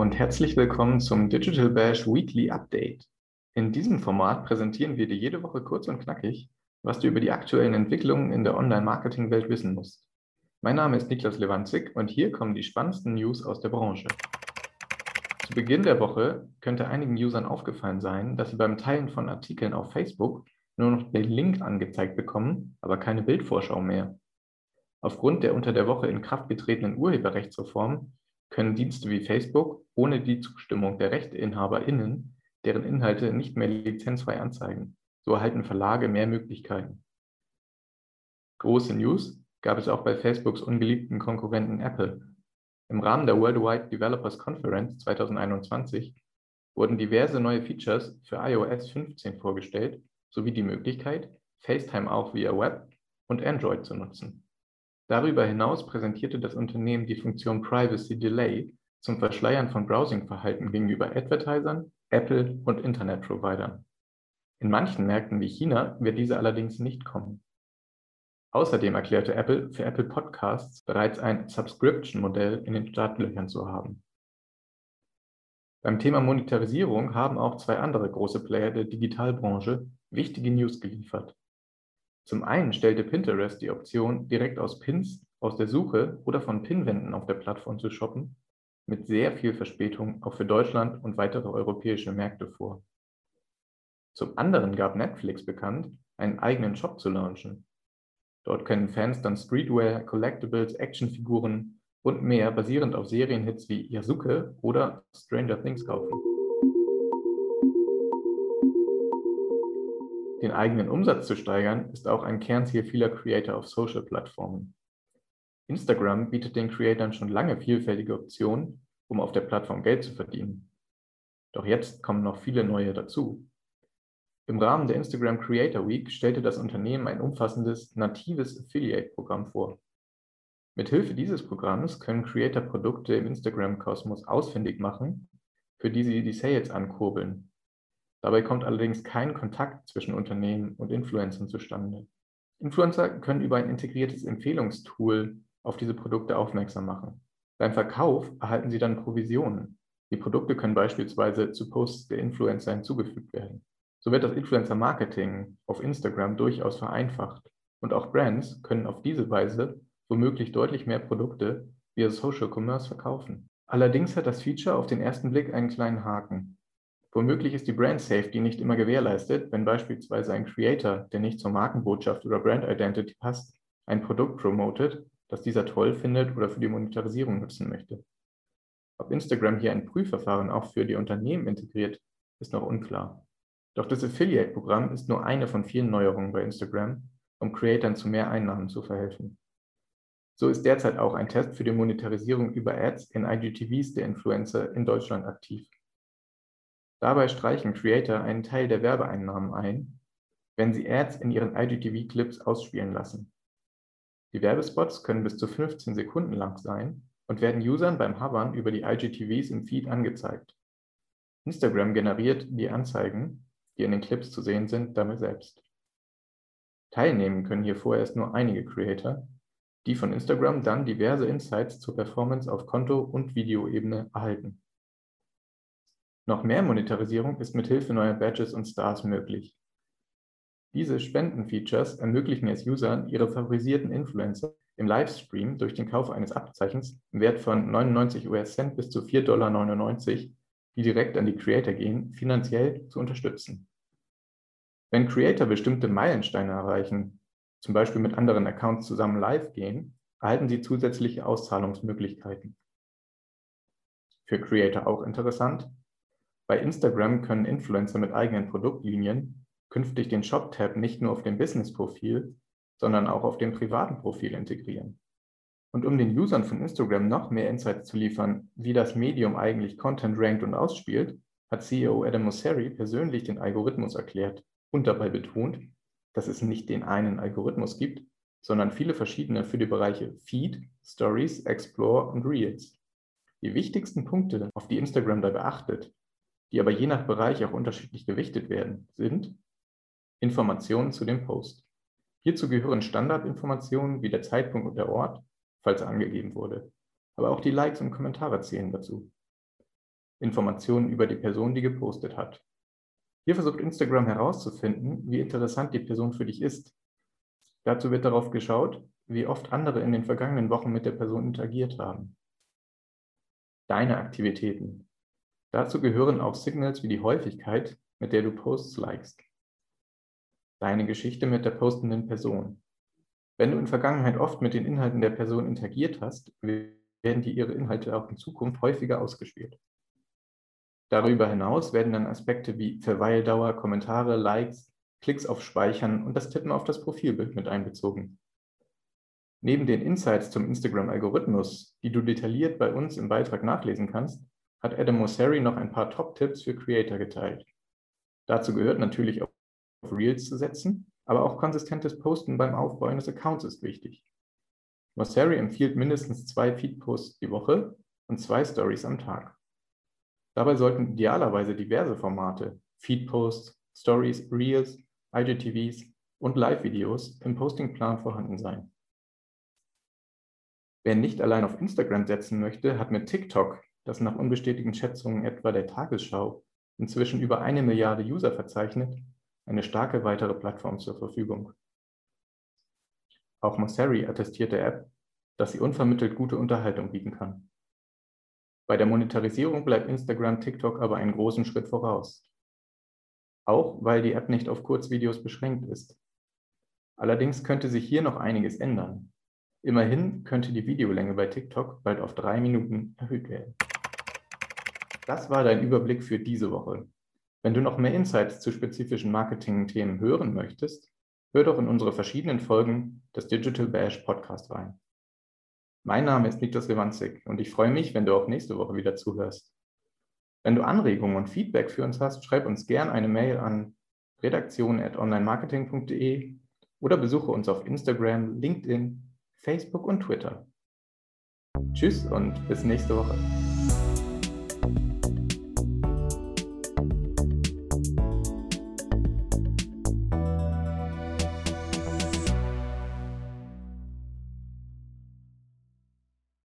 und herzlich willkommen zum Digital Bash Weekly Update. In diesem Format präsentieren wir dir jede Woche kurz und knackig, was du über die aktuellen Entwicklungen in der Online-Marketing-Welt wissen musst. Mein Name ist Niklas Lewandzig und hier kommen die spannendsten News aus der Branche. Zu Beginn der Woche könnte einigen Usern aufgefallen sein, dass sie beim Teilen von Artikeln auf Facebook nur noch den Link angezeigt bekommen, aber keine Bildvorschau mehr. Aufgrund der unter der Woche in Kraft getretenen Urheberrechtsreform können Dienste wie Facebook ohne die Zustimmung der RechteinhaberInnen deren Inhalte nicht mehr lizenzfrei anzeigen. So erhalten Verlage mehr Möglichkeiten. Große News gab es auch bei Facebooks ungeliebten Konkurrenten Apple. Im Rahmen der Worldwide Developers Conference 2021 wurden diverse neue Features für iOS 15 vorgestellt, sowie die Möglichkeit, FaceTime auch via Web und Android zu nutzen. Darüber hinaus präsentierte das Unternehmen die Funktion Privacy Delay zum Verschleiern von Browsing-Verhalten gegenüber Advertisern, Apple und Internetprovidern. In manchen Märkten wie China wird diese allerdings nicht kommen. Außerdem erklärte Apple, für Apple Podcasts bereits ein Subscription-Modell in den Startlöchern zu haben. Beim Thema Monetarisierung haben auch zwei andere große Player der Digitalbranche wichtige News geliefert. Zum einen stellte Pinterest die Option, direkt aus Pins aus der Suche oder von Pinwänden auf der Plattform zu shoppen, mit sehr viel Verspätung auch für Deutschland und weitere europäische Märkte vor. Zum anderen gab Netflix bekannt, einen eigenen Shop zu launchen. Dort können Fans dann Streetwear, Collectibles, Actionfiguren und mehr basierend auf Serienhits wie Yasuke oder Stranger Things kaufen. Den eigenen Umsatz zu steigern, ist auch ein Kernziel vieler Creator auf Social-Plattformen. Instagram bietet den Creatoren schon lange vielfältige Optionen, um auf der Plattform Geld zu verdienen. Doch jetzt kommen noch viele neue dazu. Im Rahmen der Instagram Creator Week stellte das Unternehmen ein umfassendes natives Affiliate-Programm vor. Mithilfe dieses Programms können Creator Produkte im Instagram-Kosmos ausfindig machen, für die sie die Sales ankurbeln Dabei kommt allerdings kein Kontakt zwischen Unternehmen und Influencern zustande. Influencer können über ein integriertes Empfehlungstool auf diese Produkte aufmerksam machen. Beim Verkauf erhalten sie dann Provisionen. Die Produkte können beispielsweise zu Posts der Influencer hinzugefügt werden. So wird das Influencer-Marketing auf Instagram durchaus vereinfacht und auch Brands können auf diese Weise womöglich deutlich mehr Produkte via Social Commerce verkaufen. Allerdings hat das Feature auf den ersten Blick einen kleinen Haken. Womöglich ist die Brand Safety nicht immer gewährleistet, wenn beispielsweise ein Creator, der nicht zur Markenbotschaft oder Brand Identity passt, ein Produkt promotet, das dieser toll findet oder für die Monetarisierung nutzen möchte. Ob Instagram hier ein Prüfverfahren auch für die Unternehmen integriert, ist noch unklar. Doch das Affiliate-Programm ist nur eine von vielen Neuerungen bei Instagram, um Creatoren zu mehr Einnahmen zu verhelfen. So ist derzeit auch ein Test für die Monetarisierung über Ads in IGTVs der Influencer in Deutschland aktiv. Dabei streichen Creator einen Teil der Werbeeinnahmen ein, wenn sie Ads in ihren IGTV-Clips ausspielen lassen. Die Werbespots können bis zu 15 Sekunden lang sein und werden Usern beim Hovern über die IGTVs im Feed angezeigt. Instagram generiert die Anzeigen, die in den Clips zu sehen sind, damit selbst. Teilnehmen können hier vorerst nur einige Creator, die von Instagram dann diverse Insights zur Performance auf Konto- und Videoebene erhalten. Noch mehr Monetarisierung ist mit Hilfe neuer Badges und Stars möglich. Diese Spenden-Features ermöglichen es Usern, ihre favorisierten Influencer im Livestream durch den Kauf eines Abzeichens im Wert von 99 US-Cent bis zu 4,99 Dollar, die direkt an die Creator gehen, finanziell zu unterstützen. Wenn Creator bestimmte Meilensteine erreichen, zum Beispiel mit anderen Accounts zusammen live gehen, erhalten sie zusätzliche Auszahlungsmöglichkeiten. Für Creator auch interessant, bei Instagram können Influencer mit eigenen Produktlinien künftig den Shop-Tab nicht nur auf dem Business-Profil, sondern auch auf dem privaten Profil integrieren. Und um den Usern von Instagram noch mehr Insights zu liefern, wie das Medium eigentlich Content rankt und ausspielt, hat CEO Adam Mosseri persönlich den Algorithmus erklärt und dabei betont, dass es nicht den einen Algorithmus gibt, sondern viele verschiedene für die Bereiche Feed, Stories, Explore und Reels. Die wichtigsten Punkte, auf die Instagram dabei achtet, die aber je nach Bereich auch unterschiedlich gewichtet werden, sind Informationen zu dem Post. Hierzu gehören Standardinformationen wie der Zeitpunkt und der Ort, falls er angegeben wurde. Aber auch die Likes und Kommentare zählen dazu. Informationen über die Person, die gepostet hat. Hier versucht Instagram herauszufinden, wie interessant die Person für dich ist. Dazu wird darauf geschaut, wie oft andere in den vergangenen Wochen mit der Person interagiert haben. Deine Aktivitäten. Dazu gehören auch Signals wie die Häufigkeit, mit der du Posts likest. Deine Geschichte mit der postenden Person. Wenn du in Vergangenheit oft mit den Inhalten der Person interagiert hast, werden dir ihre Inhalte auch in Zukunft häufiger ausgespielt. Darüber hinaus werden dann Aspekte wie Verweildauer, Kommentare, Likes, Klicks auf Speichern und das Tippen auf das Profilbild mit einbezogen. Neben den Insights zum Instagram-Algorithmus, die du detailliert bei uns im Beitrag nachlesen kannst, hat Adam Mosseri noch ein paar Top-Tipps für Creator geteilt. Dazu gehört natürlich auf Reels zu setzen, aber auch konsistentes Posten beim Aufbau eines Accounts ist wichtig. Mosseri empfiehlt mindestens zwei Feed-Posts die Woche und zwei Stories am Tag. Dabei sollten idealerweise diverse Formate, Feed-Posts, Stories, Reels, IGTVs und Live-Videos im Postingplan vorhanden sein. Wer nicht allein auf Instagram setzen möchte, hat mit TikTok, das nach unbestätigten Schätzungen etwa der Tagesschau inzwischen über eine Milliarde User verzeichnet, eine starke weitere Plattform zur Verfügung. Auch Mosseri attestiert der App, dass sie unvermittelt gute Unterhaltung bieten kann. Bei der Monetarisierung bleibt Instagram TikTok aber einen großen Schritt voraus. Auch weil die App nicht auf Kurzvideos beschränkt ist. Allerdings könnte sich hier noch einiges ändern. Immerhin könnte die Videolänge bei TikTok bald auf drei Minuten erhöht werden. Das war dein Überblick für diese Woche. Wenn du noch mehr Insights zu spezifischen Marketing-Themen hören möchtest, hör doch in unsere verschiedenen Folgen des Digital Bash Podcast rein. Mein Name ist Niklas Lewandzig und ich freue mich, wenn du auch nächste Woche wieder zuhörst. Wenn du Anregungen und Feedback für uns hast, schreib uns gern eine Mail an redaktion.onlinemarketing.de oder besuche uns auf Instagram, LinkedIn Facebook und Twitter. Tschüss und bis nächste Woche.